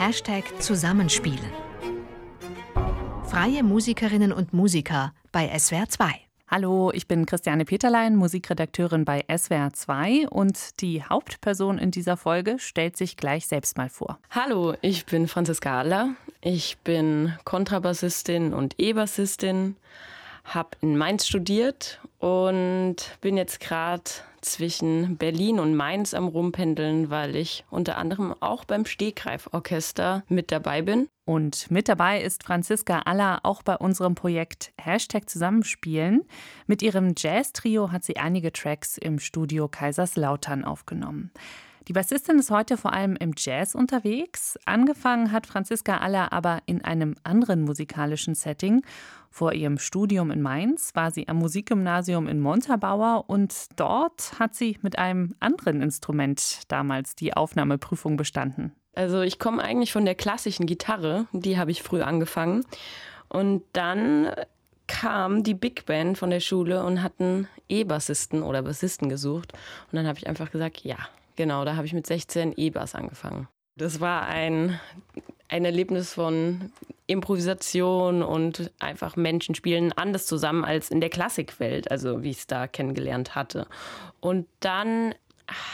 Hashtag Zusammenspielen. Freie Musikerinnen und Musiker bei SWR 2. Hallo, ich bin Christiane Peterlein, Musikredakteurin bei SWR 2 und die Hauptperson in dieser Folge stellt sich gleich selbst mal vor. Hallo, ich bin Franziska Adler. Ich bin Kontrabassistin und E-Bassistin, habe in Mainz studiert und bin jetzt gerade zwischen Berlin und Mainz am Rumpendeln, weil ich unter anderem auch beim Stegreiforchester mit dabei bin. Und mit dabei ist Franziska Aller auch bei unserem Projekt Hashtag Zusammenspielen. Mit ihrem Jazz-Trio hat sie einige Tracks im Studio Kaiserslautern aufgenommen. Die Bassistin ist heute vor allem im Jazz unterwegs. Angefangen hat Franziska Aller aber in einem anderen musikalischen Setting. Vor ihrem Studium in Mainz war sie am Musikgymnasium in Montabaur und dort hat sie mit einem anderen Instrument damals die Aufnahmeprüfung bestanden. Also ich komme eigentlich von der klassischen Gitarre, die habe ich früh angefangen. Und dann kam die Big Band von der Schule und hatten E-Bassisten oder Bassisten gesucht. Und dann habe ich einfach gesagt, ja, genau, da habe ich mit 16 E-Bass angefangen. Das war ein, ein Erlebnis von Improvisation und einfach Menschen spielen anders zusammen als in der Klassikwelt, also wie ich es da kennengelernt hatte. Und dann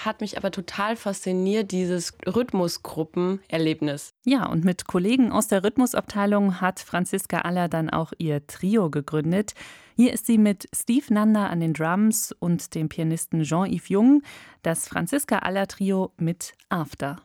hat mich aber total fasziniert, dieses Rhythmusgruppenerlebnis. Ja, und mit Kollegen aus der Rhythmusabteilung hat Franziska Aller dann auch ihr Trio gegründet. Hier ist sie mit Steve Nanda an den Drums und dem Pianisten Jean-Yves Jung, das Franziska Aller Trio mit After.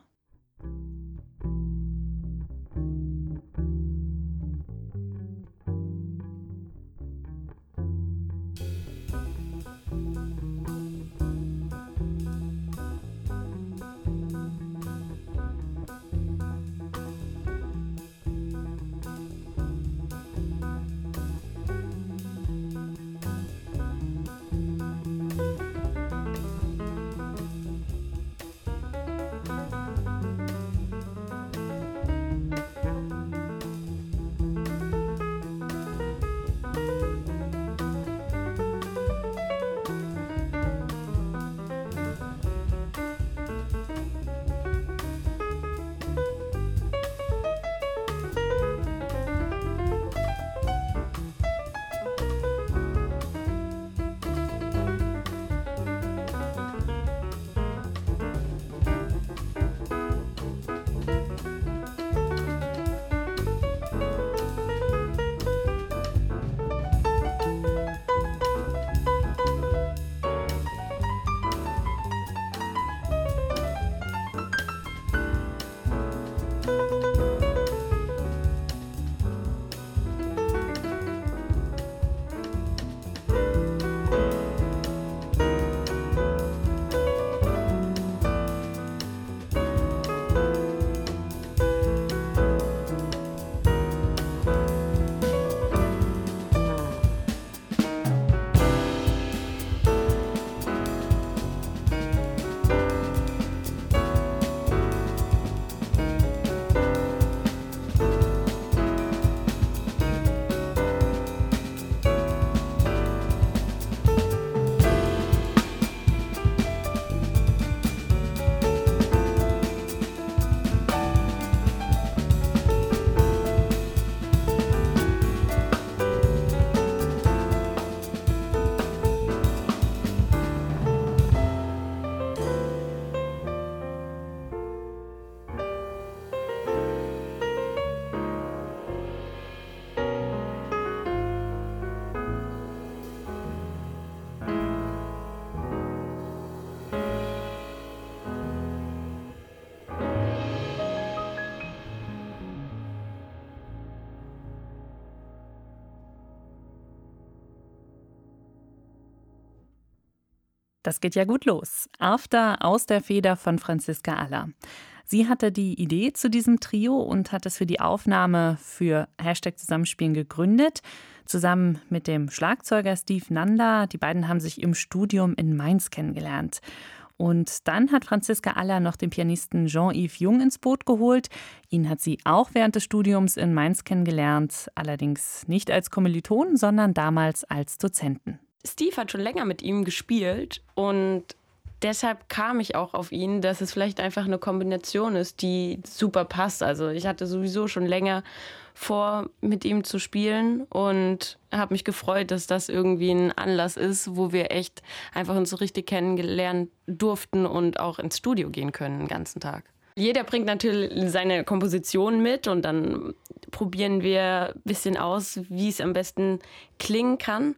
Das geht ja gut los. After aus der Feder von Franziska Aller. Sie hatte die Idee zu diesem Trio und hat es für die Aufnahme für Hashtag Zusammenspielen gegründet, zusammen mit dem Schlagzeuger Steve Nanda. Die beiden haben sich im Studium in Mainz kennengelernt. Und dann hat Franziska Aller noch den Pianisten Jean-Yves Jung ins Boot geholt. Ihn hat sie auch während des Studiums in Mainz kennengelernt, allerdings nicht als Kommiliton, sondern damals als Dozenten. Steve hat schon länger mit ihm gespielt und deshalb kam ich auch auf ihn, dass es vielleicht einfach eine Kombination ist, die super passt. Also ich hatte sowieso schon länger vor, mit ihm zu spielen und habe mich gefreut, dass das irgendwie ein Anlass ist, wo wir echt einfach uns so richtig kennengelernt durften und auch ins Studio gehen können den ganzen Tag. Jeder bringt natürlich seine Komposition mit und dann probieren wir ein bisschen aus, wie es am besten klingen kann.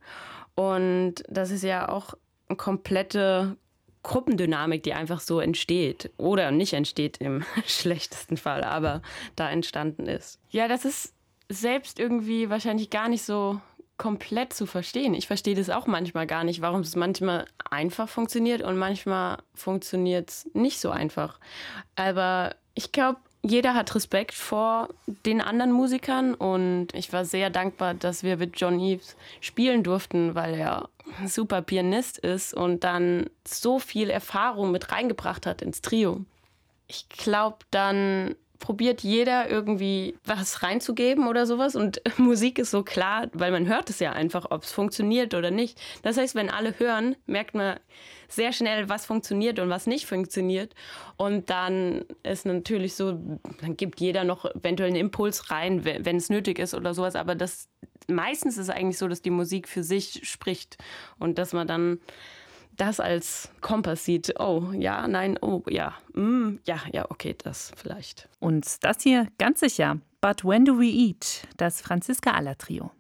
Und das ist ja auch eine komplette Gruppendynamik, die einfach so entsteht oder nicht entsteht im schlechtesten Fall, aber da entstanden ist. Ja, das ist selbst irgendwie wahrscheinlich gar nicht so komplett zu verstehen. Ich verstehe das auch manchmal gar nicht, warum es manchmal einfach funktioniert und manchmal funktioniert es nicht so einfach. Aber ich glaube, jeder hat Respekt vor den anderen Musikern und ich war sehr dankbar, dass wir mit John Eves spielen durften, weil er ein super Pianist ist und dann so viel Erfahrung mit reingebracht hat ins Trio. Ich glaube, dann probiert jeder irgendwie was reinzugeben oder sowas. Und Musik ist so klar, weil man hört es ja einfach, ob es funktioniert oder nicht. Das heißt, wenn alle hören, merkt man sehr schnell, was funktioniert und was nicht funktioniert. Und dann ist natürlich so, dann gibt jeder noch eventuell einen Impuls rein, wenn es nötig ist oder sowas. Aber das meistens ist es eigentlich so, dass die Musik für sich spricht und dass man dann das als Kompass sieht. Oh, ja, nein, oh, ja, mm, ja, ja, okay, das vielleicht. Und das hier ganz sicher. But When Do We Eat? Das Franziska Aller Trio.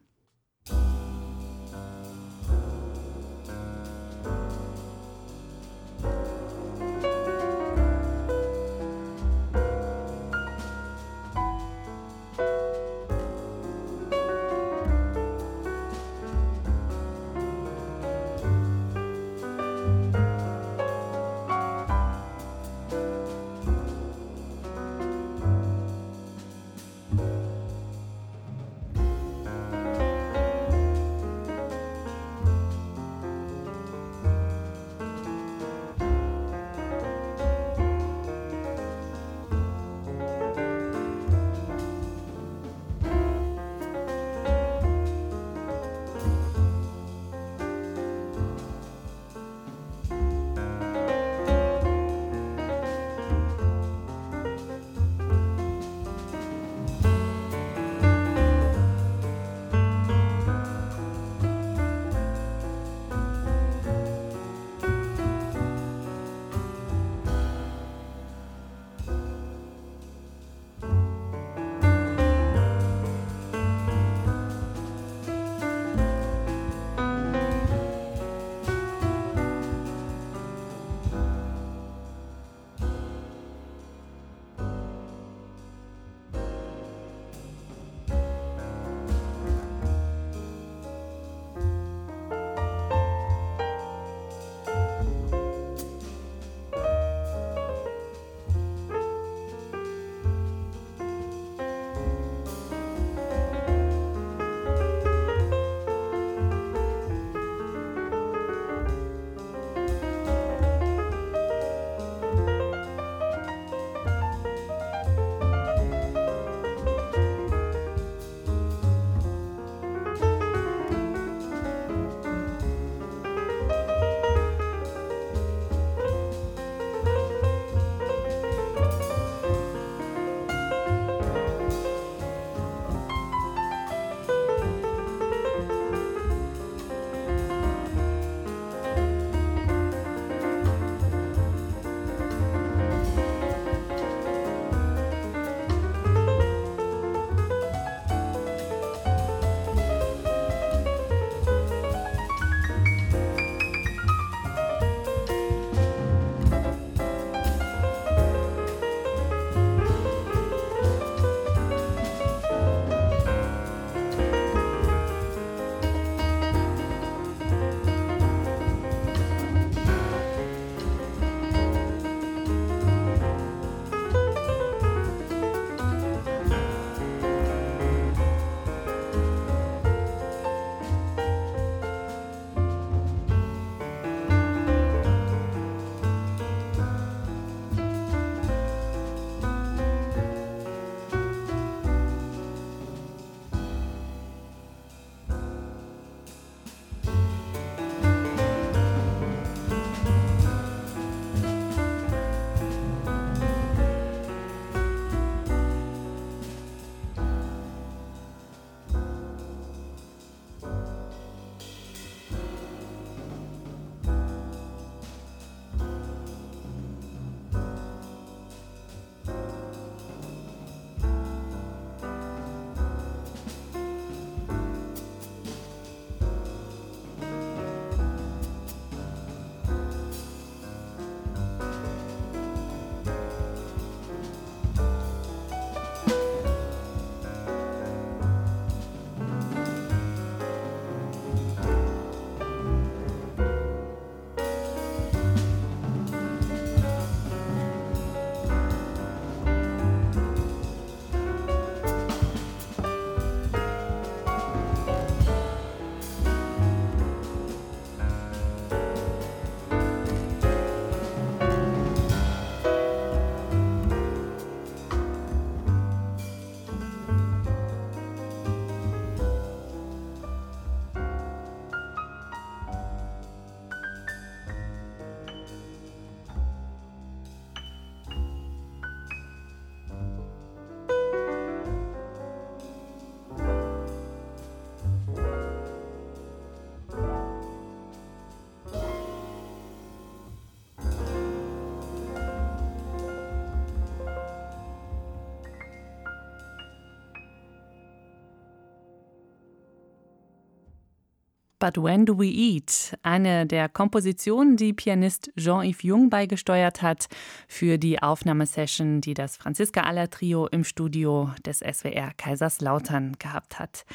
But When Do We Eat? Eine der Kompositionen, die Pianist Jean-Yves Jung beigesteuert hat für die Aufnahmesession, die das Franziska Aller Trio im Studio des SWR Kaiserslautern gehabt hat.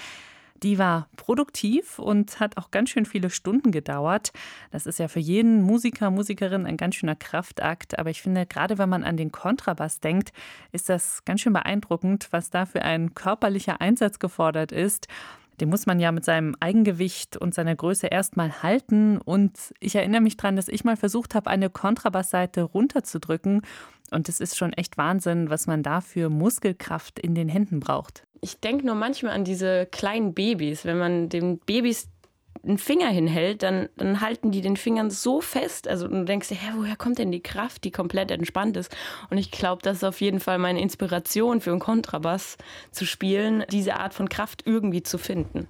Die war produktiv und hat auch ganz schön viele Stunden gedauert. Das ist ja für jeden Musiker, Musikerin ein ganz schöner Kraftakt. Aber ich finde, gerade wenn man an den Kontrabass denkt, ist das ganz schön beeindruckend, was da für ein körperlicher Einsatz gefordert ist. Den muss man ja mit seinem Eigengewicht und seiner Größe erstmal halten. Und ich erinnere mich daran, dass ich mal versucht habe, eine Kontrabassseite runterzudrücken. Und es ist schon echt Wahnsinn, was man da für Muskelkraft in den Händen braucht. Ich denke nur manchmal an diese kleinen Babys. Wenn man den Babys einen Finger hinhält, dann, dann halten die den Fingern so fest. Also du denkst dir, hä, woher kommt denn die Kraft, die komplett entspannt ist? Und ich glaube, das ist auf jeden Fall meine Inspiration für einen Kontrabass zu spielen, diese Art von Kraft irgendwie zu finden.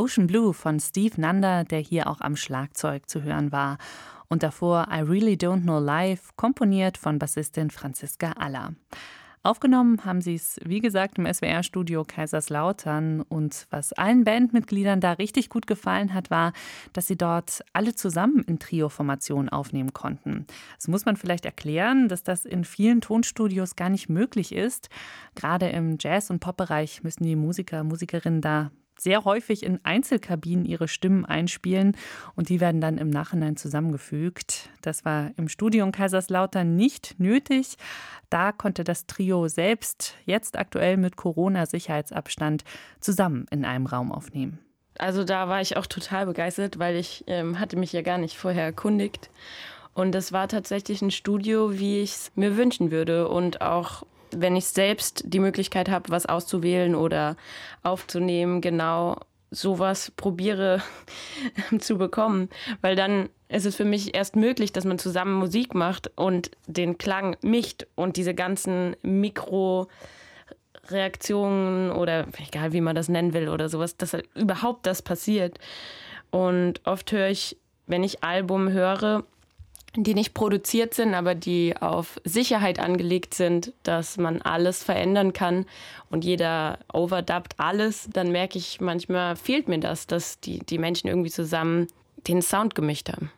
Ocean Blue von Steve Nanda, der hier auch am Schlagzeug zu hören war. Und davor I Really Don't Know Live, komponiert von Bassistin Franziska Aller. Aufgenommen haben sie es, wie gesagt, im SWR-Studio Kaiserslautern. Und was allen Bandmitgliedern da richtig gut gefallen hat, war, dass sie dort alle zusammen in Trio-Formation aufnehmen konnten. Das muss man vielleicht erklären, dass das in vielen Tonstudios gar nicht möglich ist. Gerade im Jazz- und Pop-Bereich müssen die Musiker, Musikerinnen da sehr häufig in Einzelkabinen ihre Stimmen einspielen und die werden dann im Nachhinein zusammengefügt. Das war im Studio in Kaiserslautern nicht nötig. Da konnte das Trio selbst jetzt aktuell mit Corona-Sicherheitsabstand zusammen in einem Raum aufnehmen. Also da war ich auch total begeistert, weil ich ähm, hatte mich ja gar nicht vorher erkundigt. Und es war tatsächlich ein Studio, wie ich es mir wünschen würde und auch wenn ich selbst die Möglichkeit habe, was auszuwählen oder aufzunehmen, genau sowas probiere zu bekommen, weil dann ist es für mich erst möglich, dass man zusammen Musik macht und den Klang mischt und diese ganzen Mikroreaktionen oder egal wie man das nennen will oder sowas, dass überhaupt das passiert. Und oft höre ich, wenn ich Album höre, die nicht produziert sind, aber die auf Sicherheit angelegt sind, dass man alles verändern kann und jeder overdubbt alles, dann merke ich, manchmal fehlt mir das, dass die, die Menschen irgendwie zusammen den Sound gemischt haben.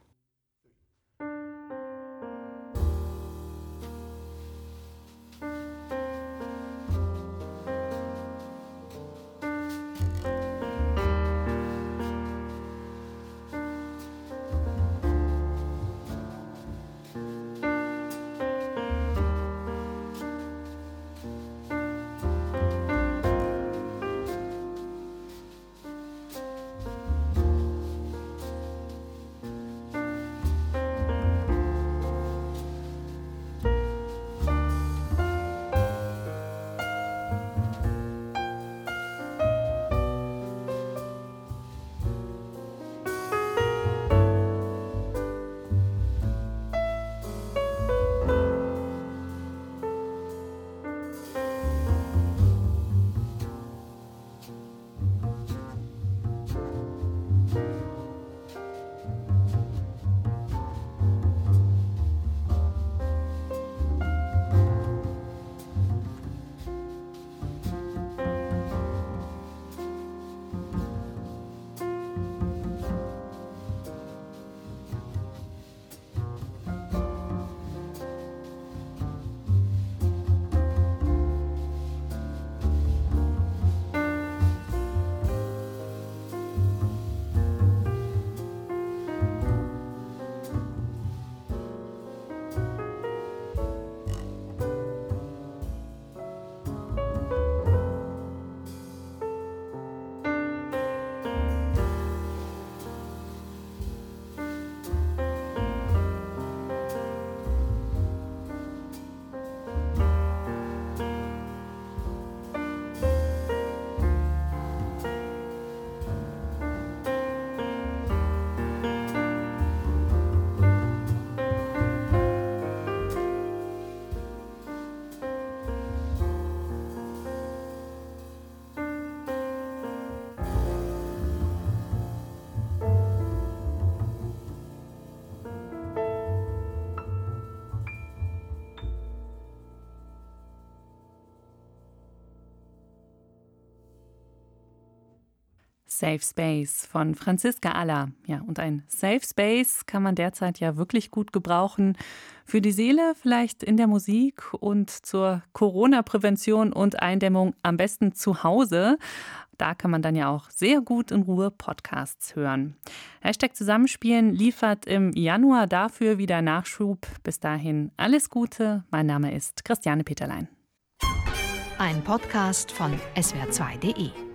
Safe Space von Franziska Aller. Ja, und ein Safe Space kann man derzeit ja wirklich gut gebrauchen. Für die Seele, vielleicht in der Musik und zur Corona-Prävention und Eindämmung am besten zu Hause. Da kann man dann ja auch sehr gut in Ruhe Podcasts hören. Hashtag Zusammenspielen liefert im Januar dafür wieder Nachschub. Bis dahin alles Gute. Mein Name ist Christiane Peterlein. Ein Podcast von swr2.de